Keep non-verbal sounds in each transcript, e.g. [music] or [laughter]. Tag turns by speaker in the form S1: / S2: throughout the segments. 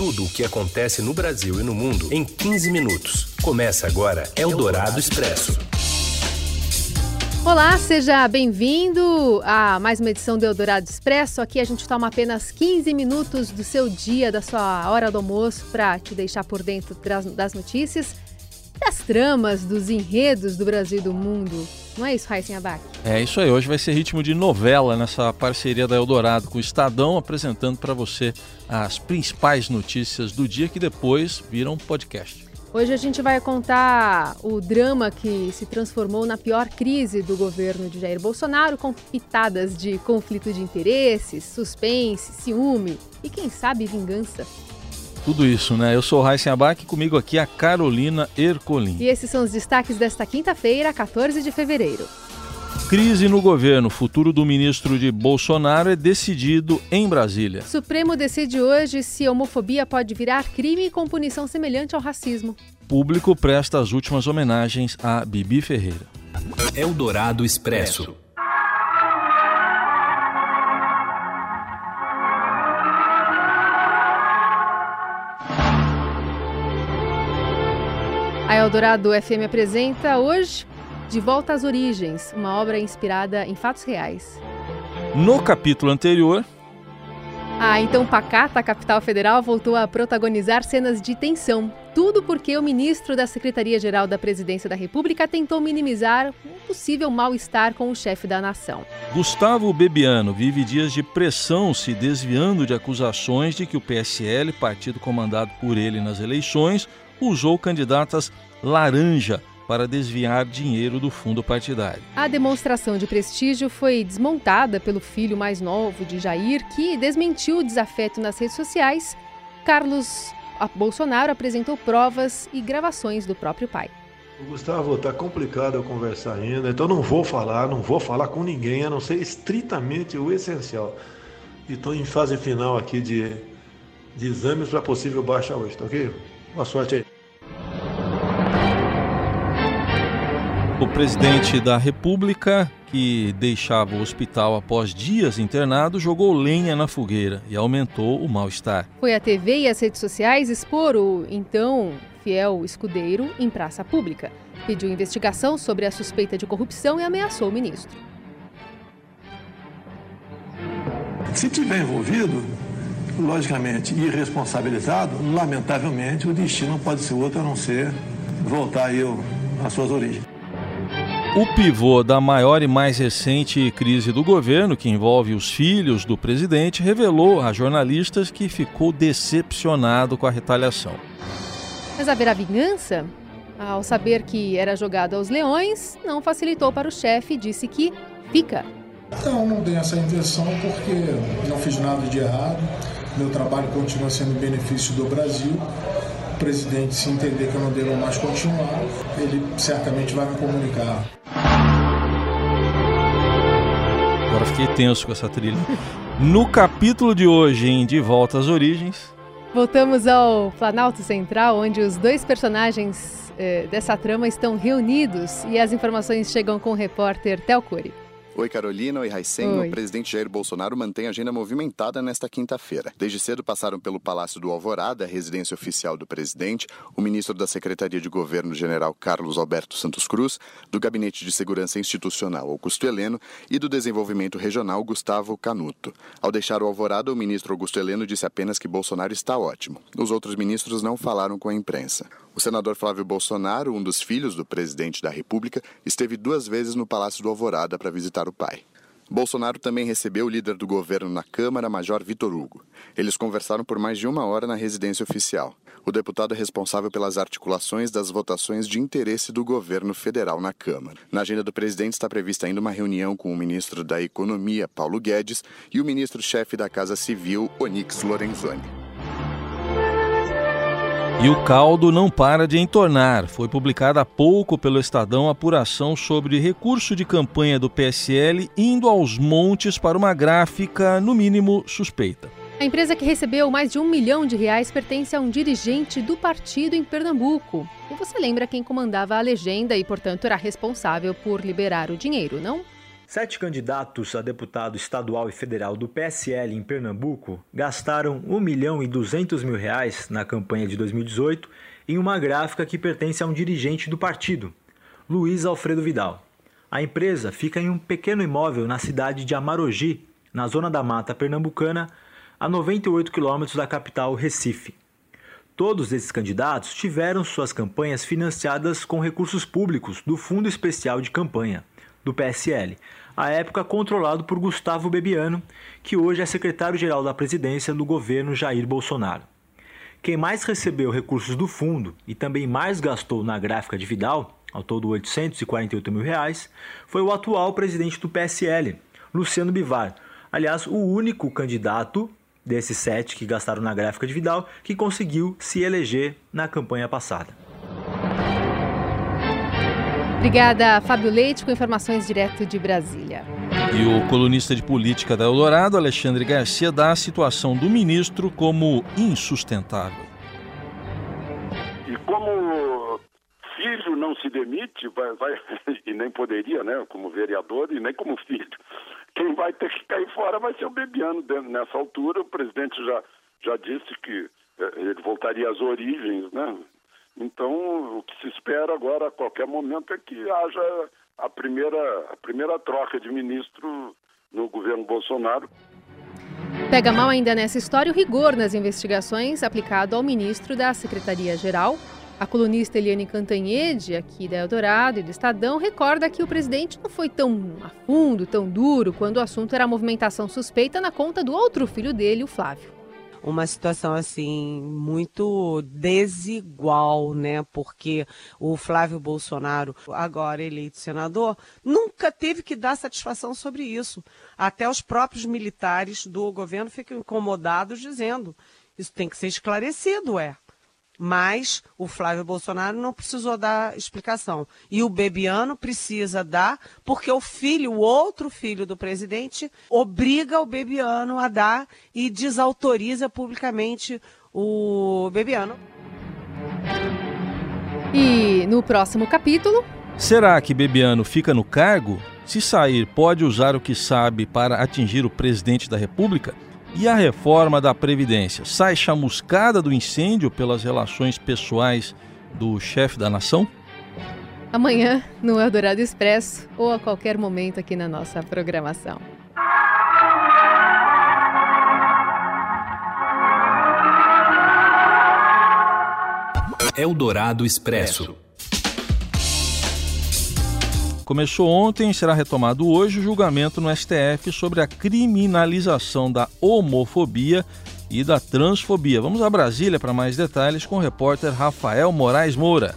S1: tudo o que acontece no Brasil e no mundo em 15 minutos. Começa agora Eldorado Expresso.
S2: Olá, seja bem-vindo a mais uma edição do Eldorado Expresso. Aqui a gente toma apenas 15 minutos do seu dia, da sua hora do almoço, para te deixar por dentro das notícias, das tramas, dos enredos do Brasil e do mundo. Não é isso, Raíssen Abac?
S3: É isso aí. Hoje vai ser ritmo de novela nessa parceria da Eldorado com o Estadão, apresentando para você as principais notícias do dia que depois viram podcast.
S2: Hoje a gente vai contar o drama que se transformou na pior crise do governo de Jair Bolsonaro, com pitadas de conflito de interesses, suspense, ciúme e, quem sabe, vingança.
S3: Tudo isso, né? Eu sou o Raíssen Abac, comigo aqui a Carolina Ercolim.
S2: E esses são os destaques desta quinta-feira, 14 de fevereiro.
S3: Crise no governo. O futuro do ministro de Bolsonaro é decidido em Brasília.
S2: Supremo decide hoje se homofobia pode virar crime com punição semelhante ao racismo.
S3: Público presta as últimas homenagens a Bibi Ferreira.
S1: Eldorado Expresso.
S2: A Eldorado FM apresenta hoje De Volta às Origens, uma obra inspirada em fatos reais.
S3: No capítulo anterior.
S2: A então pacata capital federal voltou a protagonizar cenas de tensão. Tudo porque o ministro da Secretaria-Geral da Presidência da República tentou minimizar um possível mal-estar com o chefe da nação.
S3: Gustavo Bebiano vive dias de pressão, se desviando de acusações de que o PSL, partido comandado por ele nas eleições, usou candidatas laranja para desviar dinheiro do fundo partidário.
S2: A demonstração de prestígio foi desmontada pelo filho mais novo de Jair, que desmentiu o desafeto nas redes sociais. Carlos Bolsonaro apresentou provas e gravações do próprio pai.
S4: Gustavo, tá complicado eu conversar ainda, então não vou falar, não vou falar com ninguém, a não ser estritamente o essencial. E estou em fase final aqui de, de exames para possível baixa hoje, tá ok? Boa sorte aí.
S3: O presidente da República, que deixava o hospital após dias internado, jogou lenha na fogueira e aumentou o mal-estar.
S2: Foi a TV e as redes sociais expor o então fiel escudeiro em praça pública. Pediu investigação sobre a suspeita de corrupção e ameaçou o ministro.
S4: Se tiver envolvido, logicamente irresponsabilizado, lamentavelmente o destino pode ser outro a não ser voltar aí às suas origens.
S3: O pivô da maior e mais recente crise do governo, que envolve os filhos do presidente, revelou a jornalistas que ficou decepcionado com a retaliação.
S2: Mas haverá vingança? Ao saber que era jogado aos leões, não facilitou para o chefe e disse que fica.
S5: Não, não tenho essa intenção porque não fiz nada de errado. Meu trabalho continua sendo em benefício do Brasil presidente se entender que eu não devo mais continuar, ele certamente vai me comunicar.
S3: Agora fiquei tenso com essa trilha. No capítulo de hoje, em De Volta às Origens.
S2: Voltamos ao Planalto Central, onde os dois personagens eh, dessa trama estão reunidos e as informações chegam com o repórter Tel Cury.
S6: Oi, Carolina. Oi, Raicen. O presidente Jair Bolsonaro mantém a agenda movimentada nesta quinta-feira. Desde cedo passaram pelo Palácio do Alvorada, a residência oficial do presidente, o ministro da Secretaria de Governo, general Carlos Alberto Santos Cruz, do Gabinete de Segurança Institucional, Augusto Heleno, e do Desenvolvimento Regional, Gustavo Canuto. Ao deixar o Alvorada, o ministro Augusto Heleno disse apenas que Bolsonaro está ótimo. Os outros ministros não falaram com a imprensa. O senador Flávio Bolsonaro, um dos filhos do presidente da República, esteve duas vezes no Palácio do Alvorada para visitar o pai. Bolsonaro também recebeu o líder do governo na Câmara, Major Vitor Hugo. Eles conversaram por mais de uma hora na residência oficial. O deputado é responsável pelas articulações das votações de interesse do governo federal na Câmara. Na agenda do presidente está prevista ainda uma reunião com o ministro da Economia, Paulo Guedes, e o ministro-chefe da Casa Civil, Onyx Lorenzoni.
S3: E o caldo não para de entornar. Foi publicada há pouco pelo Estadão apuração sobre recurso de campanha do PSL indo aos montes para uma gráfica, no mínimo, suspeita.
S2: A empresa que recebeu mais de um milhão de reais pertence a um dirigente do partido em Pernambuco. E você lembra quem comandava a legenda e, portanto, era responsável por liberar o dinheiro, não?
S7: Sete candidatos a deputado estadual e federal do PSL em Pernambuco gastaram 1 milhão e 200 mil reais na campanha de 2018 em uma gráfica que pertence a um dirigente do partido, Luiz Alfredo Vidal. A empresa fica em um pequeno imóvel na cidade de Amarogi, na zona da mata pernambucana, a 98 quilômetros da capital Recife. Todos esses candidatos tiveram suas campanhas financiadas com recursos públicos do Fundo Especial de Campanha, do PSL, à época controlado por Gustavo Bebiano, que hoje é secretário-geral da presidência do governo Jair Bolsonaro. Quem mais recebeu recursos do fundo e também mais gastou na gráfica de Vidal, ao todo 848 mil reais, foi o atual presidente do PSL, Luciano Bivar, aliás, o único candidato desses sete que gastaram na gráfica de Vidal que conseguiu se eleger na campanha passada.
S2: Obrigada, Fábio Leite, com informações direto de Brasília.
S3: E o colunista de política da Eldorado, Alexandre Garcia, dá a situação do ministro como insustentável.
S8: E como filho não se demite, vai, vai, [laughs] e nem poderia, né, como vereador e nem como filho, quem vai ter que cair fora vai ser o Bebiano. Nessa altura, o presidente já, já disse que eh, ele voltaria às origens, né? Então, o que se espera agora, a qualquer momento, é que haja a primeira, a primeira troca de ministro no governo Bolsonaro.
S2: Pega mal ainda nessa história o rigor nas investigações aplicado ao ministro da Secretaria-Geral. A colunista Eliane Cantanhede, aqui da Eldorado e do Estadão, recorda que o presidente não foi tão a fundo, tão duro, quando o assunto era a movimentação suspeita na conta do outro filho dele, o Flávio
S9: uma situação assim muito desigual, né? Porque o Flávio Bolsonaro, agora eleito senador, nunca teve que dar satisfação sobre isso. Até os próprios militares do governo ficam incomodados dizendo: isso tem que ser esclarecido, é mas o Flávio Bolsonaro não precisou dar explicação. E o Bebiano precisa dar, porque o filho, o outro filho do presidente, obriga o Bebiano a dar e desautoriza publicamente o Bebiano.
S2: E no próximo capítulo.
S3: Será que Bebiano fica no cargo? Se sair, pode usar o que sabe para atingir o presidente da República? E a reforma da Previdência sai chamuscada do incêndio pelas relações pessoais do chefe da nação?
S2: Amanhã, no Eldorado Expresso ou a qualquer momento aqui na nossa programação.
S1: Eldorado Expresso.
S3: Começou ontem e será retomado hoje o julgamento no STF sobre a criminalização da homofobia e da transfobia. Vamos a Brasília para mais detalhes com o repórter Rafael Moraes Moura.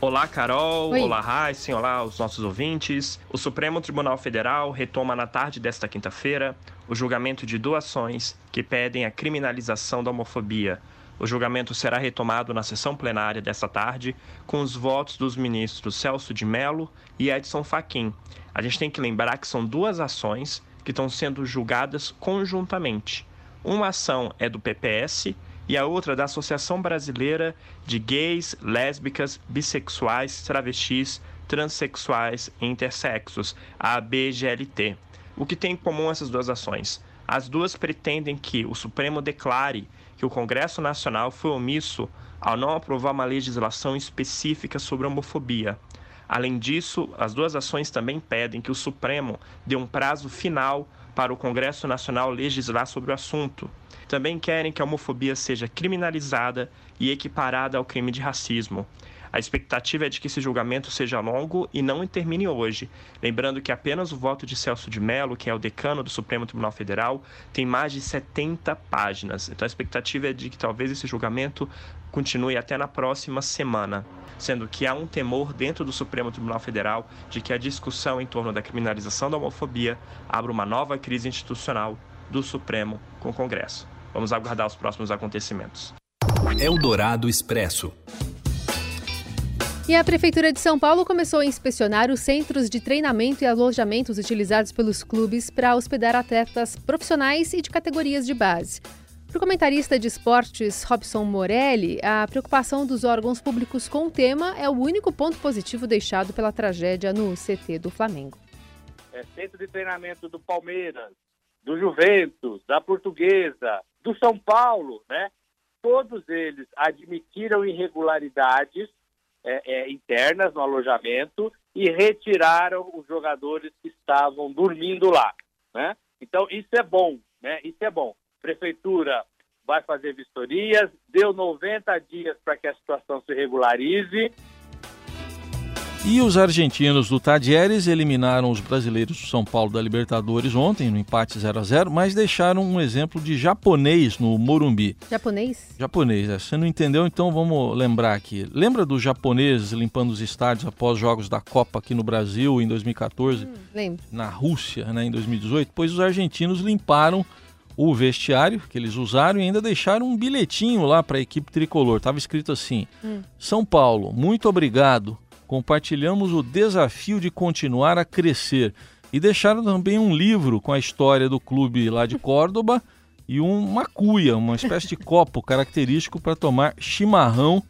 S10: Olá, Carol. Oi. Olá, Heisen. Olá, os nossos ouvintes. O Supremo Tribunal Federal retoma na tarde desta quinta-feira o julgamento de doações que pedem a criminalização da homofobia o julgamento será retomado na sessão plenária desta tarde, com os votos dos ministros Celso de Mello e Edson Fachin. A gente tem que lembrar que são duas ações que estão sendo julgadas conjuntamente. Uma ação é do PPS e a outra da Associação Brasileira de Gays, Lésbicas, Bissexuais, Travestis, Transsexuais e Intersexos, a ABGLT. O que tem em comum essas duas ações? As duas pretendem que o Supremo declare que o Congresso Nacional foi omisso ao não aprovar uma legislação específica sobre homofobia. Além disso, as duas ações também pedem que o Supremo dê um prazo final para o Congresso Nacional legislar sobre o assunto. Também querem que a homofobia seja criminalizada e equiparada ao crime de racismo. A expectativa é de que esse julgamento seja longo e não termine hoje. Lembrando que apenas o voto de Celso de Mello, que é o decano do Supremo Tribunal Federal, tem mais de 70 páginas. Então a expectativa é de que talvez esse julgamento continue até na próxima semana, sendo que há um temor dentro do Supremo Tribunal Federal de que a discussão em torno da criminalização da homofobia abra uma nova crise institucional do Supremo com o Congresso. Vamos aguardar os próximos acontecimentos.
S1: Eldorado Expresso.
S2: E a Prefeitura de São Paulo começou a inspecionar os centros de treinamento e alojamentos utilizados pelos clubes para hospedar atletas profissionais e de categorias de base. Para o comentarista de esportes Robson Morelli, a preocupação dos órgãos públicos com o tema é o único ponto positivo deixado pela tragédia no CT do Flamengo
S11: é, centro de treinamento do Palmeiras, do Juventus, da Portuguesa, do São Paulo, né? Todos eles admitiram irregularidades é, é, internas no alojamento e retiraram os jogadores que estavam dormindo lá, né? Então isso é bom, né? Isso é bom. Prefeitura vai fazer vistorias, deu 90 dias para que a situação se regularize
S3: e os argentinos do Tadieres eliminaram os brasileiros do São Paulo da Libertadores ontem, no empate 0 a 0 mas deixaram um exemplo de japonês no Morumbi.
S2: Japonês?
S3: Japonês, é. Você não entendeu? Então vamos lembrar aqui. Lembra dos japoneses limpando os estádios após jogos da Copa aqui no Brasil em 2014? Hum,
S2: lembro.
S3: Na Rússia, né, em 2018? Pois os argentinos limparam o vestiário que eles usaram e ainda deixaram um bilhetinho lá para a equipe tricolor. Tava escrito assim: hum. São Paulo, muito obrigado compartilhamos o desafio de continuar a crescer e deixaram também um livro com a história do clube lá de Córdoba e uma cuia, uma espécie de copo característico para tomar chimarrão.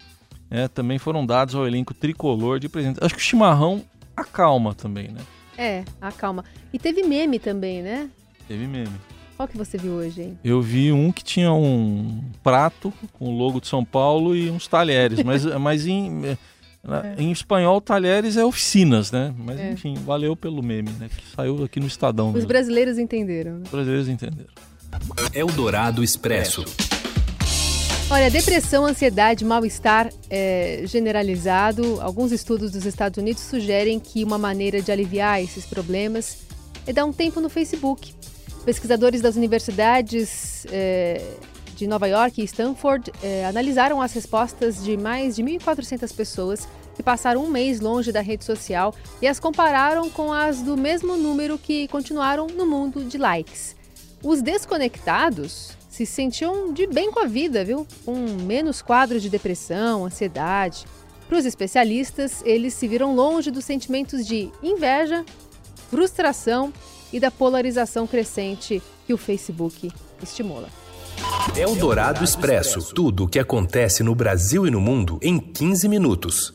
S3: É, também foram dados ao elenco tricolor de presente. Acho que o chimarrão acalma também, né?
S2: É, acalma. E teve meme também, né?
S3: Teve meme.
S2: Qual que você viu hoje, hein?
S3: Eu vi um que tinha um prato com o logo de São Paulo e uns talheres, mas, mas em? É. Em espanhol, talheres é oficinas, né? Mas é. enfim, valeu pelo meme, né? Que saiu aqui no Estadão.
S2: Os mesmo. brasileiros entenderam. Né?
S3: Os brasileiros entenderam.
S1: Eldorado Expresso.
S2: Olha, depressão, ansiedade, mal-estar é, generalizado. Alguns estudos dos Estados Unidos sugerem que uma maneira de aliviar esses problemas é dar um tempo no Facebook. Pesquisadores das universidades é, de Nova York e Stanford eh, analisaram as respostas de mais de 1.400 pessoas que passaram um mês longe da rede social e as compararam com as do mesmo número que continuaram no mundo de likes. Os desconectados se sentiam de bem com a vida, viu? Com menos quadros de depressão, ansiedade. Para os especialistas, eles se viram longe dos sentimentos de inveja, frustração e da polarização crescente que o Facebook estimula.
S1: É o Dourado Expresso. Tudo o que acontece no Brasil e no mundo em 15 minutos.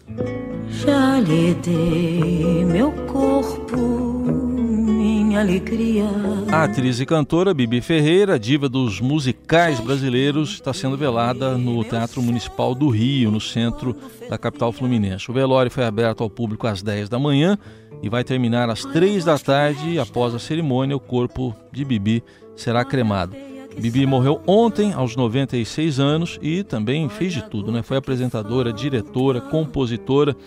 S12: Já lhe dei meu corpo, minha alegria.
S3: A atriz e cantora Bibi Ferreira, diva dos musicais brasileiros, está sendo velada no Teatro Municipal do Rio, no centro da capital fluminense. O velório foi aberto ao público às 10 da manhã e vai terminar às 3 da tarde. Após a cerimônia, o corpo de Bibi será cremado. Bibi morreu ontem, aos 96 anos, e também fez de tudo, né? Foi apresentadora, diretora, compositora.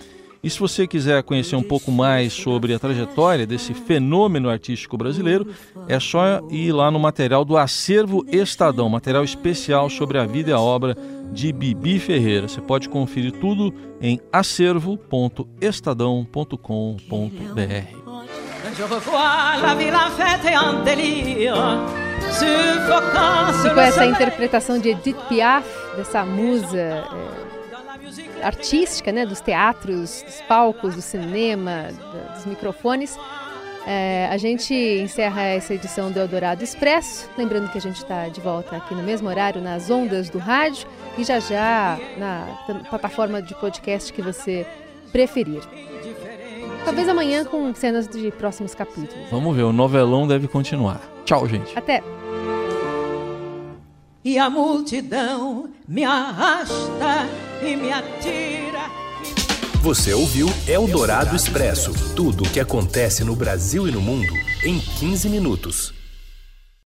S3: E se você quiser conhecer um pouco mais sobre a trajetória desse fenômeno artístico brasileiro, é só ir lá no material do Acervo Estadão, material especial sobre a vida e a obra de Bibi Ferreira. Você pode conferir tudo em acervo.estadão.com.br.
S2: E com essa interpretação de Edith Piaf, dessa musa é, artística, né, dos teatros, dos palcos, do cinema, dos microfones, é, a gente encerra essa edição do Eldorado Expresso. Lembrando que a gente está de volta aqui no mesmo horário, nas ondas do rádio e já já na plataforma de podcast que você preferir. Talvez amanhã com cenas de próximos capítulos.
S3: Vamos ver, o novelão deve continuar. Tchau, gente.
S2: Até
S12: e a multidão me arrasta e me atira.
S1: Você ouviu Eldorado Expresso tudo o que acontece no Brasil e no mundo em 15 minutos.